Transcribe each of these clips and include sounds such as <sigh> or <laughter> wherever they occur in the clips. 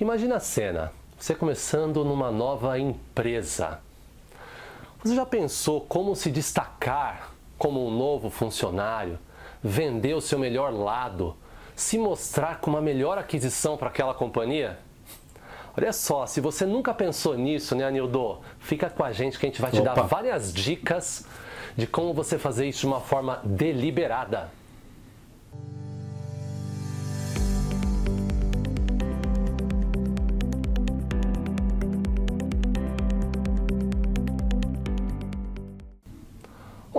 Imagina a cena, você começando numa nova empresa. Você já pensou como se destacar como um novo funcionário, vender o seu melhor lado, se mostrar como a melhor aquisição para aquela companhia? Olha só, se você nunca pensou nisso, né, Anildo? Fica com a gente que a gente vai te Opa. dar várias dicas de como você fazer isso de uma forma deliberada.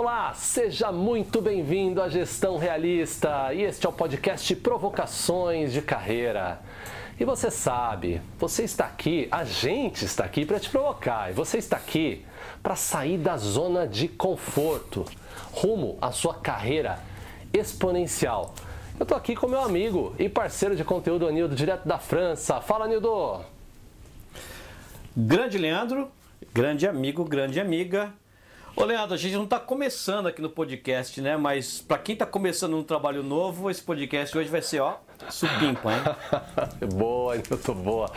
Olá, seja muito bem-vindo à Gestão Realista e este é o podcast Provocações de Carreira. E você sabe, você está aqui, a gente está aqui para te provocar e você está aqui para sair da zona de conforto rumo à sua carreira exponencial. Eu estou aqui com meu amigo e parceiro de conteúdo Anildo, direto da França. Fala, Anildo! Grande Leandro, grande amigo, grande amiga. Ô Leandro, a gente não está começando aqui no podcast, né? Mas para quem está começando um trabalho novo, esse podcast hoje vai ser, ó, supimpa, hein? <laughs> boa, Anildo, boa.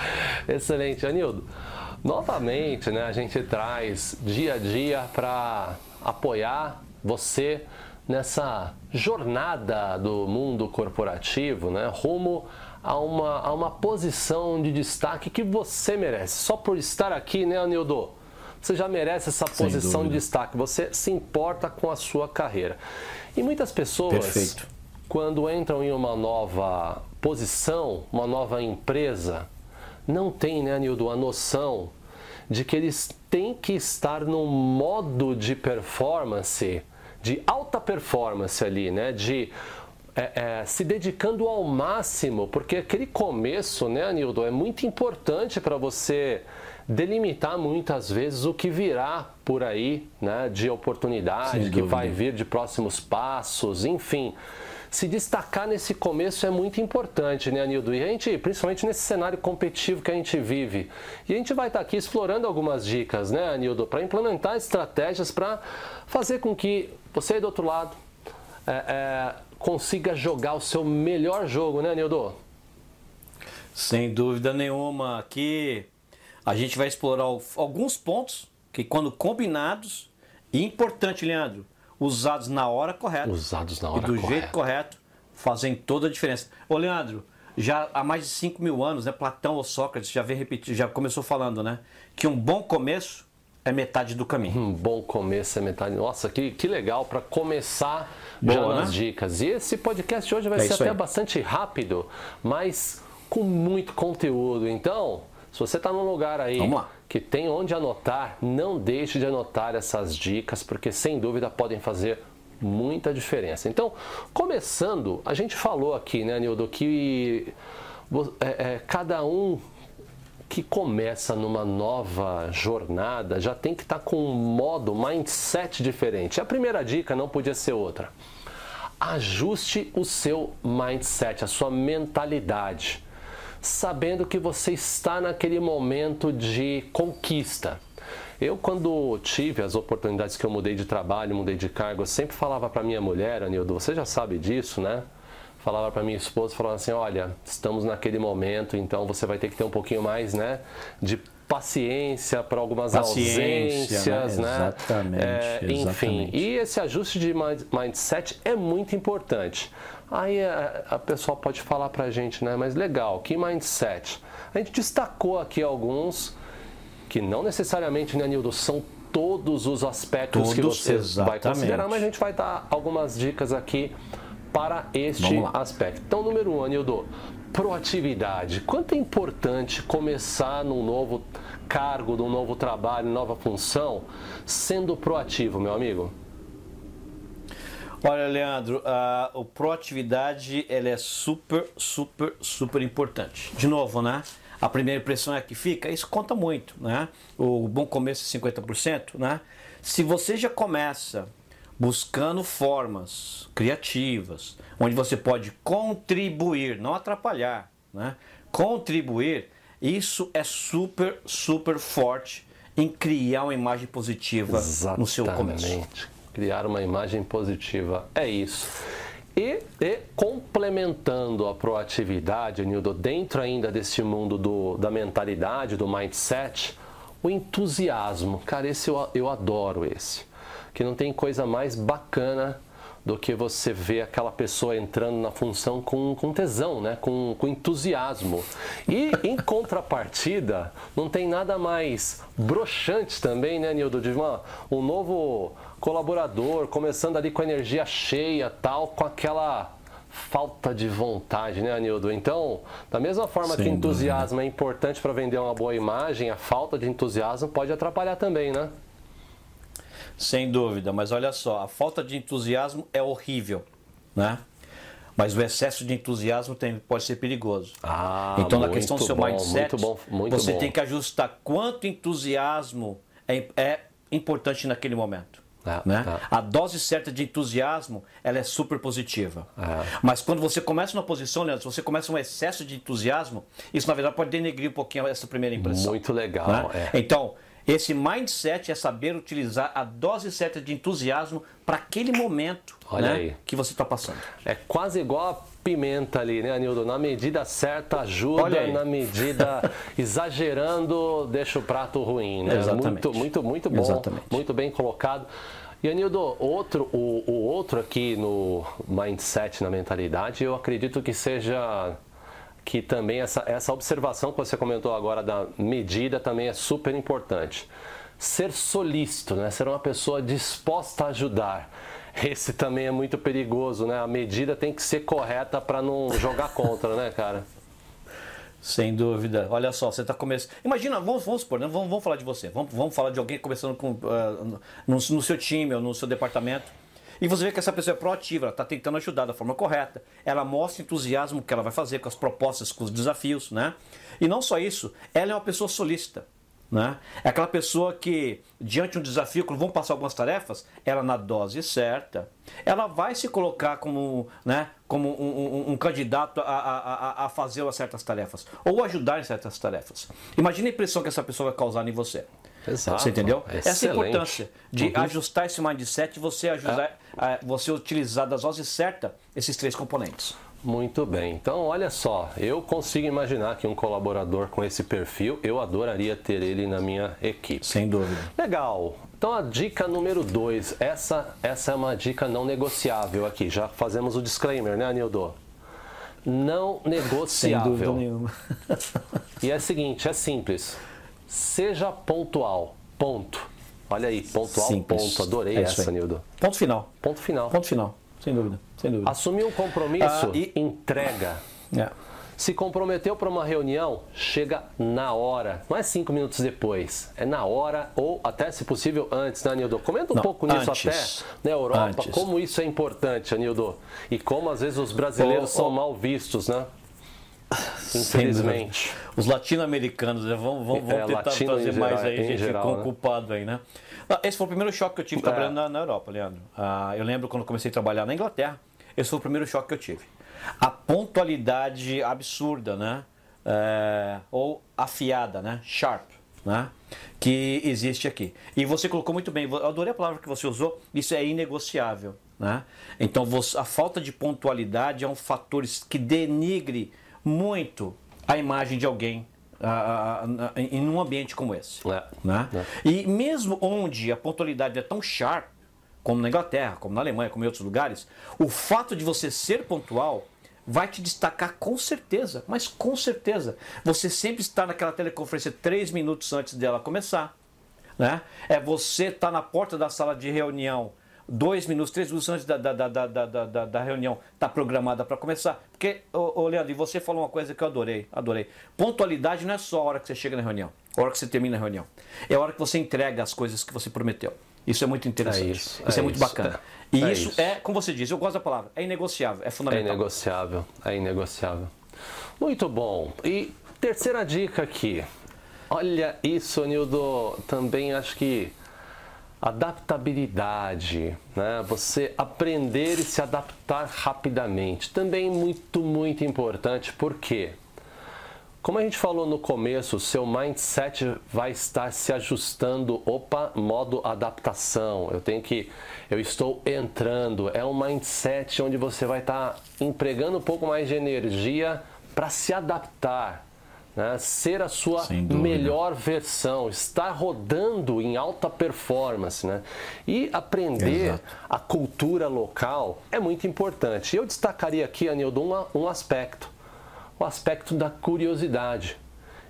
Excelente, Anildo. Novamente, né, a gente traz dia a dia para apoiar você nessa jornada do mundo corporativo, né, rumo a uma, a uma posição de destaque que você merece. Só por estar aqui, né, Anildo? Você já merece essa Sem posição de destaque. Você se importa com a sua carreira. E muitas pessoas Perfeito. quando entram em uma nova posição, uma nova empresa, não têm, né, Nildo, a noção de que eles têm que estar num modo de performance, de alta performance ali, né, de é, é, se dedicando ao máximo, porque aquele começo, né, Nildo, é muito importante para você delimitar muitas vezes o que virá por aí, né, de oportunidade, que vai vir de próximos passos, enfim. Se destacar nesse começo é muito importante, né, Anildo? E a gente, principalmente nesse cenário competitivo que a gente vive. E a gente vai estar aqui explorando algumas dicas, né, Anildo, para implementar estratégias para fazer com que você aí do outro lado é, é, consiga jogar o seu melhor jogo, né, Anildo? Sem dúvida nenhuma. Aqui a gente vai explorar al- alguns pontos que, quando combinados, e importante, Leandro, usados na hora correta. Usados na e hora do correta. jeito correto, fazem toda a diferença. Ô, Leandro, já há mais de 5 mil anos, né, Platão ou Sócrates já vem repetir, já começou falando, né? Que um bom começo é metade do caminho. Um bom começo é metade. Nossa, que, que legal para começar Boa, já né? nas dicas. E esse podcast hoje vai É ser até aí. bastante rápido, mas com muito conteúdo. Então, se você está num lugar aí que tem onde anotar, não deixe de anotar essas dicas, porque sem dúvida podem fazer muita diferença. Então, começando, a gente falou aqui, né, Nildo, que é, é, cada um que começa numa nova jornada já tem que estar com um modo, mindset diferente. A primeira dica não podia ser outra. Ajuste o seu mindset, a sua mentalidade, sabendo que você está naquele momento de conquista. Eu, quando tive as oportunidades que eu mudei de trabalho, mudei de cargo, eu sempre falava para minha mulher, Anildo, você já sabe disso, né? Falava para minha esposa, falava assim, olha, estamos naquele momento, então você vai ter que ter um pouquinho mais, né, de paciência para algumas Paciência, ausências, né? né? Exatamente, É, enfim, exatamente. e esse ajuste de mind- mindset é muito importante. Aí a, a pessoa pode falar pra gente, né? Mas legal, que mindset? A gente destacou aqui alguns que não necessariamente, né, Nildo, são todos os aspectos que Todos, você vai exatamente. considerar, mas a gente vai dar algumas dicas aqui para este aspecto. Então, número um, Anildo, proatividade. Quanto é importante começar num novo cargo, num novo trabalho, nova função, sendo proativo, meu amigo? Olha, Leandro, a, a proatividade ela é super, super, super importante. De novo, né? A primeira impressão é que fica, isso conta muito, né? O bom começo é 50%, né? Se você já começa buscando formas criativas, onde você pode contribuir, não atrapalhar, né? Contribuir, isso é super, super forte em criar uma imagem positiva no seu. Exatamente. Criar uma imagem positiva. É isso. E, e, complementando a proatividade, Nildo, dentro ainda desse mundo do, da mentalidade, do mindset, o entusiasmo. Cara, esse eu, eu adoro esse. Que não tem coisa mais bacana do que você ver aquela pessoa entrando na função com, com tesão, né? com, com entusiasmo. E em contrapartida, não tem nada mais broxante também, né, Nildo? De uma, um novo colaborador começando ali com a energia cheia, tal, com aquela falta de vontade, né, Anildo? Então, da mesma forma Sem que entusiasmo dúvida. é importante para vender uma boa imagem, a falta de entusiasmo pode atrapalhar também, né? Sem dúvida, mas olha só, a falta de entusiasmo é horrível, né? Mas o excesso de entusiasmo tem, pode ser perigoso. Ah, então, na questão do seu bom, mindset, muito bom, muito você bom. tem que ajustar quanto entusiasmo é, é importante naquele momento. É, né? é. A dose certa de entusiasmo ela é super positiva. É. Mas quando você começa uma posição, Leandro, se você começa um excesso de entusiasmo, isso na verdade pode denegrir um pouquinho essa primeira impressão. Muito legal. né? é. Então, esse mindset é saber utilizar a dose certa de entusiasmo para aquele momento né, que você está passando. É quase igual a pimenta ali, né, Anildo? Na medida certa ajuda, na medida <laughs> exagerando deixa o prato ruim, né? Exatamente. Muito, muito, muito bom, Exatamente. muito bem colocado. E Anildo, outro, o, o outro aqui no mindset, na mentalidade, eu acredito que seja que também essa, essa observação que você comentou agora da medida também é super importante. Ser solícito, né? ser uma pessoa disposta a ajudar. Esse também é muito perigoso, né? A medida tem que ser correta para não jogar contra, né, cara? Sem dúvida. Olha só, você está começando. Imagina, vamos, vamos supor, né? vamos, vamos falar de você. Vamos, vamos falar de alguém começando com, ah, no, no seu time ou no seu departamento. E você vê que essa pessoa é proativa, ela está tentando ajudar da forma correta. Ela mostra entusiasmo que ela vai fazer com as propostas, com os desafios, né? E não só isso, ela é uma pessoa solícita. Né? É aquela pessoa que, diante de um desafio, quando vão passar algumas tarefas, ela na dose certa, ela vai se colocar como, né, como um, um- um candidato a, a, a- fazer certas tarefas, ou ajudar em certas tarefas. Imagina a impressão que essa pessoa vai causar em você. Exato. Você entendeu? Essa é a Excelente. importância de Uhum. ajustar esse mindset e você ajudar, a- você utilizar das doses certas esses três componentes. Muito bem. Então, olha só, eu consigo imaginar que um colaborador com esse perfil, eu adoraria ter ele na minha equipe. Sem dúvida. Legal. Então a dica número 2, essa, essa é uma dica não negociável aqui. Já fazemos o disclaimer, né, Anildo? Não Sem negociável. dúvida nenhuma. E é o seguinte, é simples. Seja pontual. Ponto. Olha aí, pontual, Simples. ponto. Adorei É isso essa, aí. Nildo. Ponto final. Ponto final. Ponto final. Sem dúvida. Sem dúvida. Assumir um compromisso, Ah, e- entrega. É. Se comprometeu para uma reunião, chega na hora. Não é cinco minutos depois. É na hora ou até, se possível, antes, né, Anildo? Comenta um Não, pouco nisso antes. até na Europa. Antes. Como isso é importante, Anildo. E como às vezes os brasileiros Ô, ô. são mal vistos, né? Infelizmente. Os latino-americanos, né? vamos, vamos, vamos É, tentar em mais geral- aí, gente geral, com né? culpado aí, né? Ah, Esse foi o primeiro choque que eu tive É. trabalhando na, na Europa, Leandro. Ah, eu lembro quando comecei a trabalhar na Inglaterra, esse foi o primeiro choque que eu tive. A pontualidade absurda, né? É, ou afiada, né? Sharp, né? Que existe aqui. E você colocou muito bem, eu adorei a palavra que você usou, isso é inegociável. Né? Então a falta de pontualidade é um fator que denigre muito a imagem de alguém em um ambiente como esse. É. Né? É. E mesmo onde a pontualidade é tão sharp, como na Inglaterra, como na Alemanha, como em outros lugares, o fato de você ser pontual vai te destacar com certeza, mas com certeza. Você sempre está naquela teleconferência três minutos antes dela começar. Né? É você estar na porta da sala de reunião dois minutos, três minutos antes da, da, da, da, da, da, reunião está programada para começar. Porque, ô, ô, Leandro, e você falou uma coisa que eu adorei, adorei. Pontualidade não é só a hora que você chega na reunião, a hora que você termina a reunião. É a hora que você entrega as coisas que você prometeu. Isso é muito interessante. É isso, isso, é, é muito isso, bacana. é. E É isso, isso. é, como você disse, eu gosto da palavra, é inegociável, é É fundamental. inegociável, é inegociável. Muito bom. E terceira dica aqui. Olha isso, Nildo, também acho que adaptabilidade, né? Você aprender e se adaptar rapidamente. Também muito, muito importante, porque Como a gente falou no começo, seu mindset vai estar se ajustando, opa, modo adaptação. Eu tenho que eu estou entrando, é um mindset onde você vai estar empregando um pouco mais de energia para se adaptar, né? ser a sua melhor versão, estar rodando em alta performance. Né? E aprender Exato. a cultura local é muito importante. Eu destacaria aqui, Anildo, um, um aspecto o aspecto da curiosidade.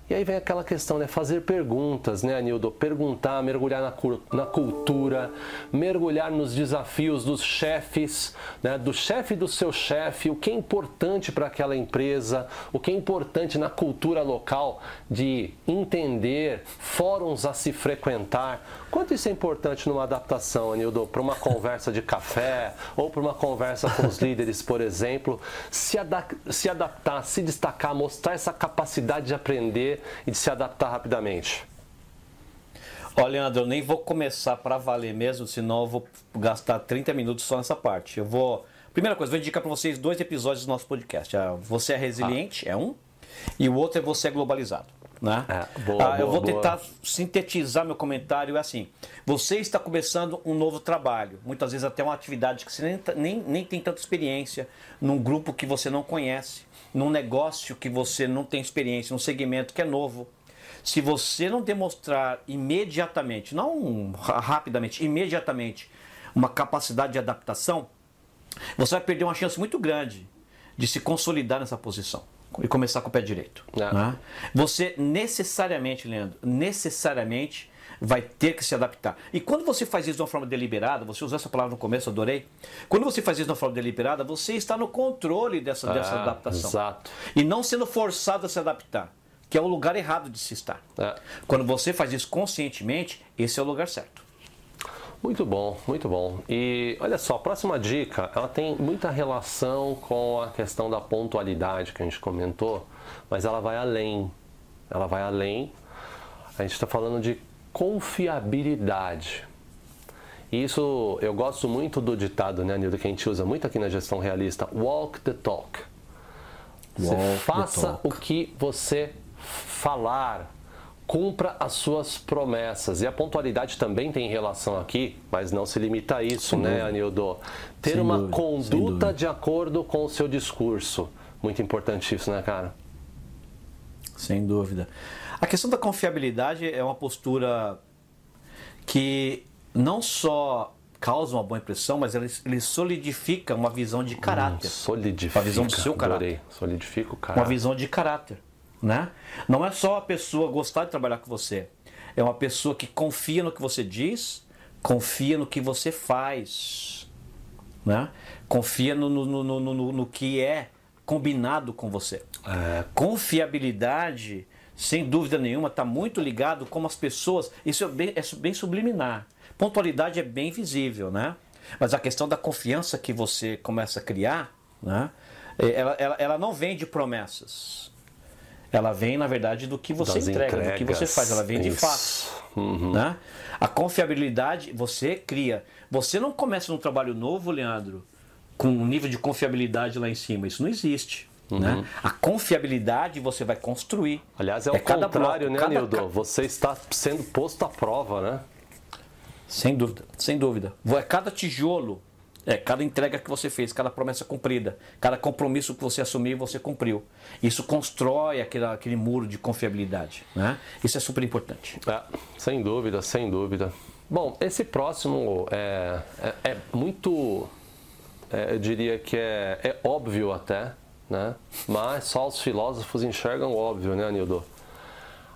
E aí vem aquela questão, né? Fazer perguntas, né, Anildo? Perguntar, mergulhar na, na cultura, mergulhar nos desafios dos chefes, né? Do chefe do seu chefe, o que é importante para aquela empresa, o que é importante na cultura local de entender, fóruns a se frequentar. Quanto isso é importante numa adaptação, Anildo, para uma conversa de café ou para uma conversa com os <laughs> líderes, por exemplo, se, se adaptar, se destacar, mostrar essa capacidade de aprender e de se adaptar rapidamente? Olha, Leandro, eu nem vou começar para valer mesmo, senão eu vou gastar 30 minutos só nessa parte. Eu vou. Primeira coisa, vou indicar para vocês dois episódios do nosso podcast. Ah, você é resiliente, ah. é um, e o outro é você é globalizado. Né? É, boa, ah, eu vou boa. tentar sintetizar meu comentário é assim. Você está começando um novo trabalho, muitas vezes até uma atividade que você nem, tá, nem, nem tem tanta experiência, num grupo que você não conhece num negócio que você não tem experiência, num segmento que é novo, se você não demonstrar imediatamente, não rapidamente, imediatamente, uma capacidade de adaptação, você vai perder uma chance muito grande de se consolidar nessa posição e começar com o pé direito. É. Né? Você necessariamente, Leandro, necessariamente vai ter que se adaptar. E quando você faz isso de uma forma deliberada, você usou essa palavra no começo, adorei. Quando você faz isso de uma forma deliberada, você está no controle dessa, ah, dessa adaptação. Exato. E não sendo forçado a se adaptar, que é o lugar errado de se estar. É. Quando você faz isso conscientemente, esse é o lugar certo. Muito bom, muito bom. E olha só, a próxima dica, ela tem muita relação com a questão da pontualidade que a gente comentou, mas ela vai além. Ela vai além. A gente está falando de confiabilidade. E isso eu gosto muito do ditado, né, Nildo, que a gente usa muito aqui na gestão realista: walk the talk. Você walk faça talk. o que você falar, cumpra as suas promessas. E a pontualidade também tem relação aqui, mas não se limita a isso, Sem né, dúvida. Anildo? Ter Sem uma dúvida. conduta de acordo com o seu discurso. Muito importante isso, né, cara? Sem dúvida. A questão da confiabilidade é uma postura que não só causa uma boa impressão, mas ele, ele solidifica uma visão de caráter. Hum, solidifica. Uma visão do seu caráter. Adorei. Solidifica o caráter. Uma visão de caráter. Né? Não é só a pessoa gostar de trabalhar com você. É uma pessoa que confia no que você diz, confia no que você faz. Né? Confia no, no, no, no, no que é combinado com você. É. Confiabilidade sem dúvida nenhuma, está muito ligado como as pessoas. Isso é bem, é bem subliminar. Pontualidade é bem visível, né? Mas a questão da confiança que você começa a criar, né? É, ela, ela, ela não vem de promessas. Ela vem, na verdade, do que você das entrega, entregas. do que você faz. Ela vem Isso. de fato. Uhum. Né? A confiabilidade você cria. Você não começa um trabalho novo, Leandro, com um nível de confiabilidade lá em cima. Isso não existe. Uhum. Né? A confiabilidade você vai construir. Aliás, é, é o contrário, bloco, né, cada... Nildo? Você está sendo posto à prova, né? Sem dúvida, sem dúvida. É cada tijolo, é cada entrega que você fez, cada promessa cumprida, cada compromisso que você assumiu, você cumpriu. Isso constrói aquele, aquele muro de confiabilidade. Né? Isso é super importante. É, sem dúvida, sem dúvida. Bom, esse próximo é, é, é muito, é, eu diria que é, é óbvio até, né? Mas só os filósofos enxergam óbvio, né, Anildo?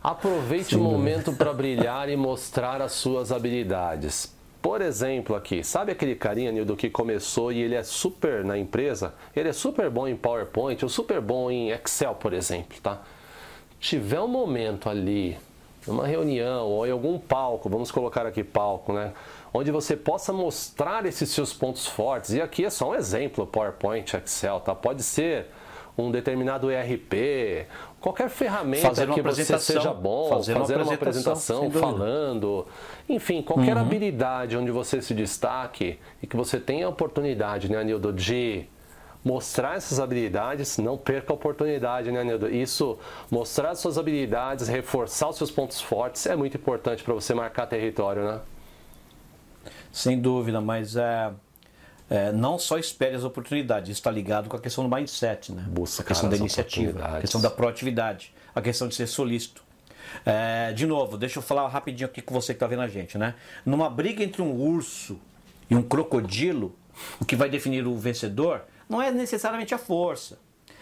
Aproveite Sim, o momento para brilhar e mostrar as suas habilidades. Por exemplo, aqui, sabe aquele carinha, Nildo, que começou e ele é super na empresa? Ele é super bom em PowerPoint ou super bom em Excel, por exemplo, tá? Tiver um momento ali, numa reunião ou em algum palco, vamos colocar aqui palco, né? Onde você possa mostrar esses seus pontos fortes. E aqui é só um exemplo, PowerPoint, Excel, tá? Pode ser um determinado ERP, qualquer ferramenta fazer que você seja bom, fazer, fazer uma apresentação, uma apresentação falando, enfim, qualquer uhum. habilidade onde você se destaque e que você tenha a oportunidade, né, Anildo, de mostrar essas habilidades, não perca a oportunidade, né, Nildo? Isso, mostrar suas habilidades, reforçar os seus pontos fortes é muito importante para você marcar território, né? Sem dúvida, mas é, é, não só espere as oportunidades, isso está ligado com a questão do mindset, né? Busca a questão da iniciativa, a questão da proatividade, a questão de ser solícito. É, de novo, deixa eu falar rapidinho aqui com você que está vendo a gente, né? Numa briga entre um urso e um crocodilo, o que vai definir o vencedor não é necessariamente a força.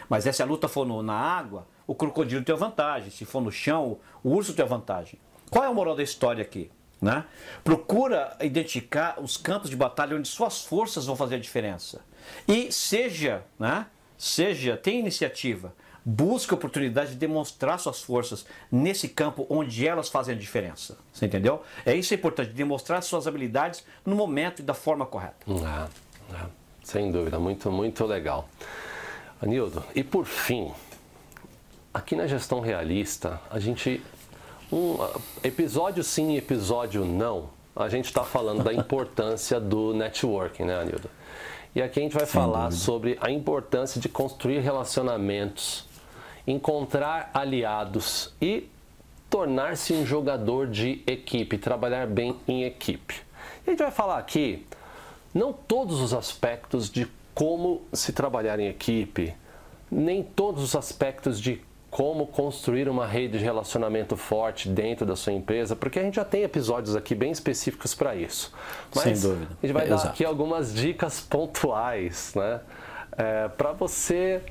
Mas se a luta for no, na água, o crocodilo tem a vantagem. Se for no chão, o urso tem a vantagem. Qual é o moral da história aqui? Né? Procura identificar os campos de batalha onde suas forças vão fazer a diferença. E seja, né? seja, tenha iniciativa. Busque a oportunidade de demonstrar suas forças nesse campo onde elas fazem a diferença. Você entendeu? É isso é importante, demonstrar suas habilidades no momento e da forma correta. Ah, ah, sem dúvida, muito, muito legal. Anildo, e por fim, aqui na gestão realista, a gente. Um episódio sim, episódio não, a gente está falando da importância do networking, né, Anildo? E aqui a gente vai Sem falar dúvida. sobre a importância de construir relacionamentos, encontrar aliados e tornar-se um jogador de equipe, trabalhar bem em equipe. E a gente vai falar aqui não todos os aspectos de como se trabalhar em equipe, nem todos os aspectos de como construir uma rede de relacionamento forte dentro da sua empresa, porque a gente já tem episódios aqui bem específicos para isso. Mas Sem dúvida. A gente vai é, dar exato. aqui algumas dicas pontuais, né? É, para você,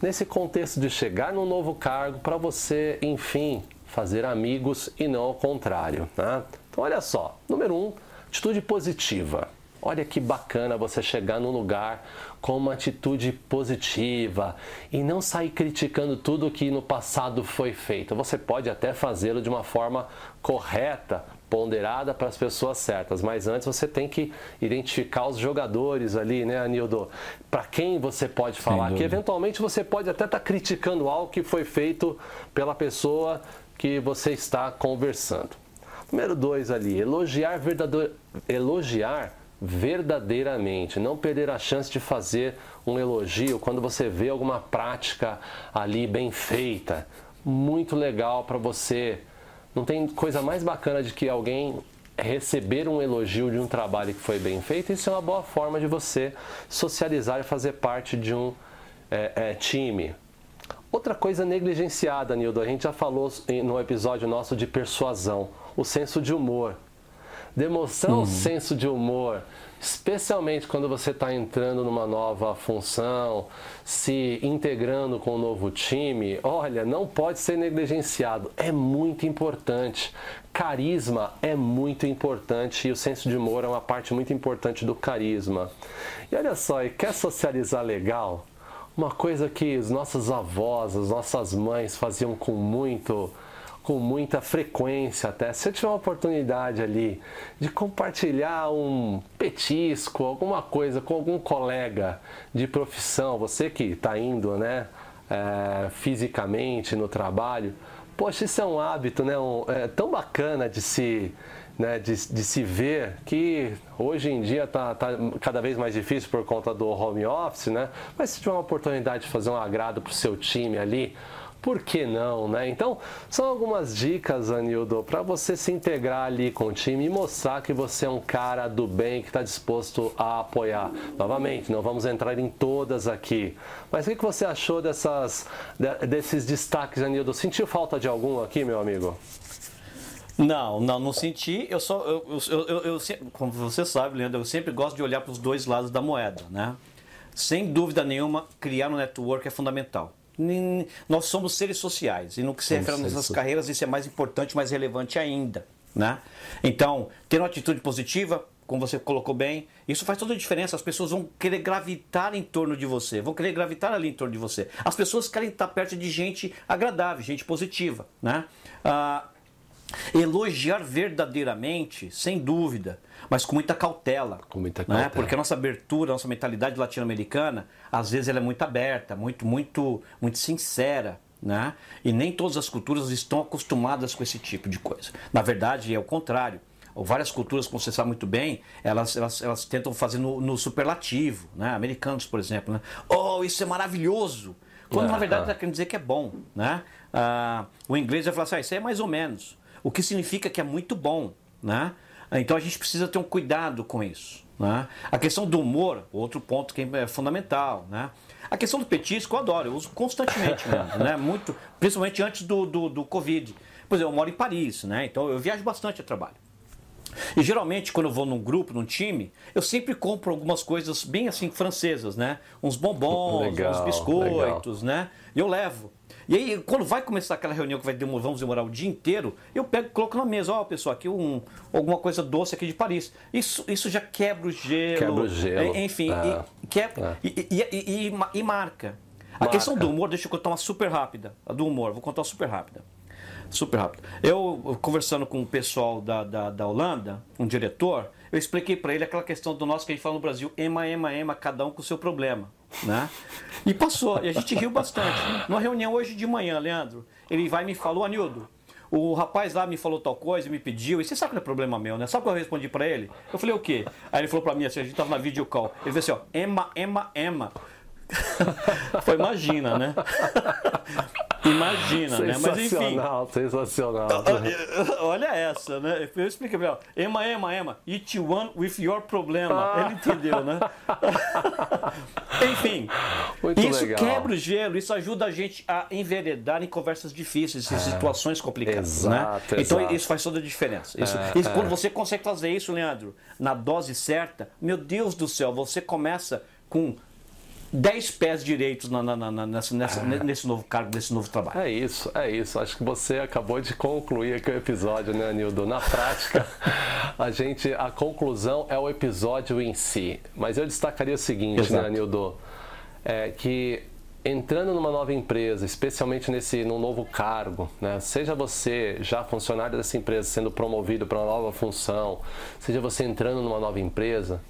nesse contexto de chegar num novo cargo, para você, enfim, fazer amigos e não ao contrário. Né? Então, olha só: número um, atitude positiva. Olha que bacana você chegar num lugar com uma atitude positiva e não sair criticando tudo que no passado foi feito. Você pode até fazê-lo de uma forma correta, ponderada para as pessoas certas, mas antes você tem que identificar os jogadores ali, né, Anildo? Para quem você pode falar que eventualmente você pode até estar tá criticando algo que foi feito pela pessoa que você está conversando. Número dois ali, elogiar verdadeiro, elogiar verdadeiramente, não perder a chance de fazer um elogio quando você vê alguma prática ali bem feita, muito legal para você. Não tem coisa mais bacana de que alguém receber um elogio de um trabalho que foi bem feito. Isso é uma boa forma de você socializar e fazer parte de um é, é, time. Outra coisa negligenciada, Nildo, a gente já falou no episódio nosso de persuasão, o senso de humor. Demonstrar uhum. um senso de humor, especialmente quando você está entrando numa nova função, se integrando com um novo time, olha, não pode ser negligenciado, é muito importante. Carisma é muito importante e o senso de humor é uma parte muito importante do carisma. E olha só, e quer socializar legal? Uma coisa que os nossos avós, as nossas mães faziam com muito com muita frequência até. Se eu tiver uma oportunidade ali de compartilhar um petisco, alguma coisa com algum colega de profissão, você que está indo, né, é, fisicamente no trabalho, poxa, isso é um hábito, né, um, é, tão bacana de se né, de, de, se ver que hoje em dia está tá cada vez mais difícil por conta do home office, né? Mas se tiver uma oportunidade de fazer um agrado para o seu time ali, por que não, né? Então, são algumas dicas, Anildo, para você se integrar ali com o time e mostrar que você é um cara do bem que está disposto a apoiar. Novamente, não vamos entrar em todas aqui. Mas o que você achou dessas, desses destaques, Anildo? Sentiu falta de algum aqui, meu amigo? Não, não, não senti. Eu só, eu, eu, eu, como você sabe, Leandro, eu sempre gosto de olhar para os dois lados da moeda, né? Sem dúvida nenhuma, criar um network é fundamental nós somos seres sociais e no que se refere às nossas carreiras isso é mais importante, mais relevante ainda. Né? Então, ter uma atitude positiva, como você colocou bem, isso faz toda a diferença. As pessoas vão querer gravitar em torno de você, vão querer gravitar ali em torno de você. As pessoas querem estar perto de gente agradável, gente positiva. Né? Ah, elogiar verdadeiramente, sem dúvida, mas com muita cautela. Com muita né? cautela. Né? Porque a nossa abertura, a nossa mentalidade latino-americana, às vezes ela é muito aberta, muito, muito, muito sincera. Né? E nem todas as culturas estão acostumadas com esse tipo de coisa. Na verdade, é o contrário. Várias culturas, como você sabe muito bem, elas, elas, elas tentam fazer no, no superlativo, né? Americanos, por exemplo, né? Oh, isso é maravilhoso! Quando na verdade está querendo dizer que é bom, né? Ah, o inglês vai falar assim, ah, isso é mais ou menos. O que significa que é muito bom, né? Então a gente precisa ter um cuidado com isso. Né? A questão do humor, outro ponto que é fundamental. Né? A questão do petisco, eu adoro, eu uso constantemente mesmo, <laughs> né? Muito, principalmente antes do, do, do Covid. Por exemplo, eu moro em Paris, né? Então eu viajo bastante a trabalho. E geralmente, quando eu vou num grupo, num time, eu sempre compro algumas coisas bem assim francesas, né? Uns bombons, <laughs> legal, uns biscoitos, legal. né? E eu levo. E aí, quando vai começar aquela reunião que vai demorar, vamos demorar o dia inteiro, eu pego e coloco na mesa, ó, oh, pessoal, aqui um, alguma coisa doce aqui de Paris. Isso, isso já quebra o gelo. Quebra o gelo. Enfim, é. e, quebra, é. e, e, e, e, marca. A marca. questão do humor, deixa eu contar uma super rápida. A do humor, vou contar uma super rápida. Super rápido. Eu, conversando com o pessoal da, da, da Holanda, um diretor, eu expliquei para ele aquela questão do nosso que a gente fala no Brasil, ema, ema, ema, cada um com o seu problema. Né? E passou, e a gente riu bastante. Numa reunião hoje de manhã, Leandro, ele vai e me falou, Anildo, o rapaz lá me falou tal coisa, me pediu, e você sabe que não é problema meu, né? Sabe o que eu respondi para ele? Eu falei, o quê? Aí ele falou para mim assim, a gente tava na video call. Ele disse assim, ó, ema, ema, ema. <laughs> Foi imagina, né? Imagina, né? Mas enfim. Sensacional, sensacional. Olha essa, né? Eu expliquei pra ela. Ema, ema, ema. Each one with your problema. Ah. Ele entendeu, né? <laughs> enfim. Muito isso legal. quebra o gelo, isso ajuda a gente a enveredar em conversas difíceis, em é. situações complicadas. Né? Exato, né? Então isso faz toda a diferença. Isso, é, isso, é. Quando você consegue fazer isso, Leandro, na dose certa, meu Deus do céu, você começa com 10 pés direitos na, na, na, nessa, nessa, ah. nesse novo cargo, nesse novo trabalho. É isso, é isso. Acho que você acabou de concluir aqui o episódio, né, Nildo? Na prática, <laughs> a gente, a conclusão é o episódio em si. Mas eu destacaria o seguinte, né, Exato. né, Nildo? É que entrando numa nova empresa, especialmente nesse num novo cargo, né? seja você já funcionário dessa empresa sendo promovido para uma nova função, seja você entrando numa nova empresa,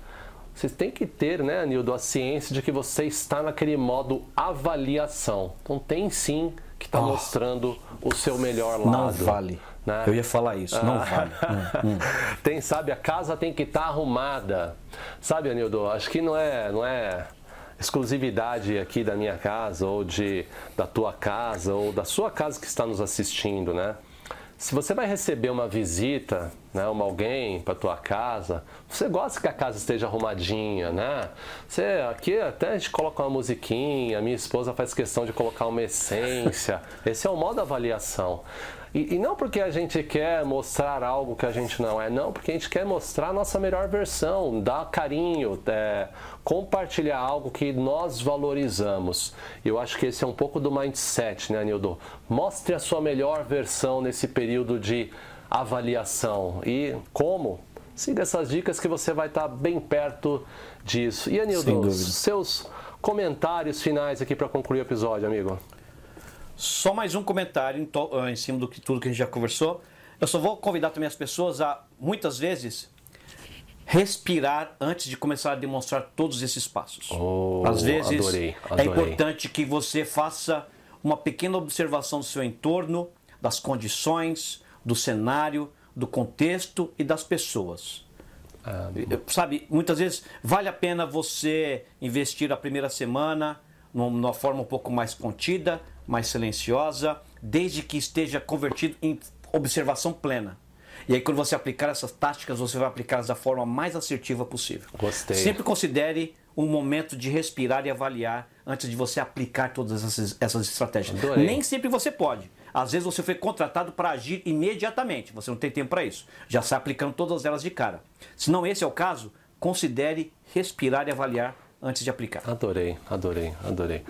você tem que ter, né, Nildo, a ciência de que você está naquele modo avaliação. Então tem sim que estar tá oh. mostrando o seu melhor lado. Não vale. Né? Eu ia falar isso, ah. não vale. <laughs> hum, hum. Tem, sabe, a casa tem que estar tá arrumada. Sabe, Anildo, acho que não é, não é exclusividade aqui da minha casa ou de da tua casa ou da sua casa que está nos assistindo, né? Se você vai receber uma visita, né, uma alguém para tua casa, você gosta que a casa esteja arrumadinha, né? Você aqui até a gente coloca uma musiquinha, minha esposa faz questão de colocar uma essência. <laughs> Esse é o modo avaliação. E, e, não porque a gente quer mostrar algo que a gente não é, não, porque a gente quer mostrar a nossa melhor versão, dar carinho, é, compartilhar algo que nós valorizamos. Eu acho que esse é um pouco do mindset, né, Nildo? Mostre a sua melhor versão nesse período de avaliação. E como? Siga essas dicas que você vai estar bem perto disso. E Anildo, seus comentários finais aqui para concluir o episódio, amigo. Só mais um comentário em, to, em cima do que tudo que a gente já conversou. Eu só vou convidar também as pessoas a, muitas vezes, respirar antes de começar a demonstrar todos esses passos. Oh, Às vezes adorei, é adorei. é importante que você faça uma pequena observação do seu entorno, das condições, do cenário, do contexto e das pessoas. Ah, Sabe, muitas vezes vale a pena você investir a primeira semana numa forma um pouco mais contida, mais silenciosa, desde que esteja convertido em observação plena. E aí, quando você aplicar essas táticas, você vai aplicá-las da forma mais assertiva possível. Gostei. Sempre considere um momento de respirar e avaliar antes de você aplicar todas essas, essas estratégias. Adorei. Nem sempre você pode. Às vezes você foi contratado para agir imediatamente, você não tem tempo para isso. Já sai aplicando todas elas de cara. Se não esse é o caso, considere respirar e avaliar antes de aplicar. Adorei, adorei, adorei.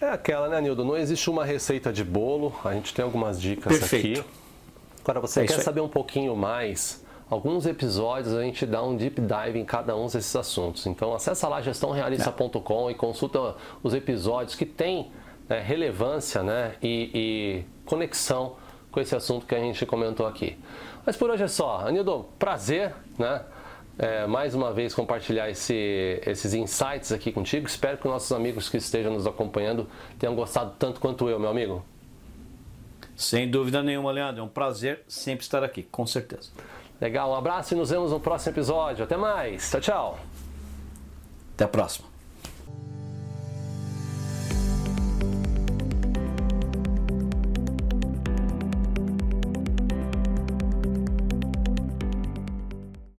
É aquela, né, Nildo? Não existe uma receita de bolo, a gente tem algumas dicas Perfeito. aqui. Agora, você é quer saber um pouquinho mais? Alguns episódios a gente dá um deep dive em cada um desses assuntos. Então acessa lá gestãorealista.com e consulta os episódios que têm né, relevância né, e, e conexão com esse assunto que a gente comentou aqui. Mas por hoje é só. Anildo, prazer, né? é, mais uma vez compartilhar esse, esses insights aqui contigo. Espero que nossos amigos que estejam nos acompanhando tenham gostado tanto quanto eu, meu amigo. Sem dúvida nenhuma, Leandro. É um prazer sempre estar aqui, com certeza. Legal, um abraço e nos vemos no próximo episódio. Até mais. Tchau, tchau. Até a próxima.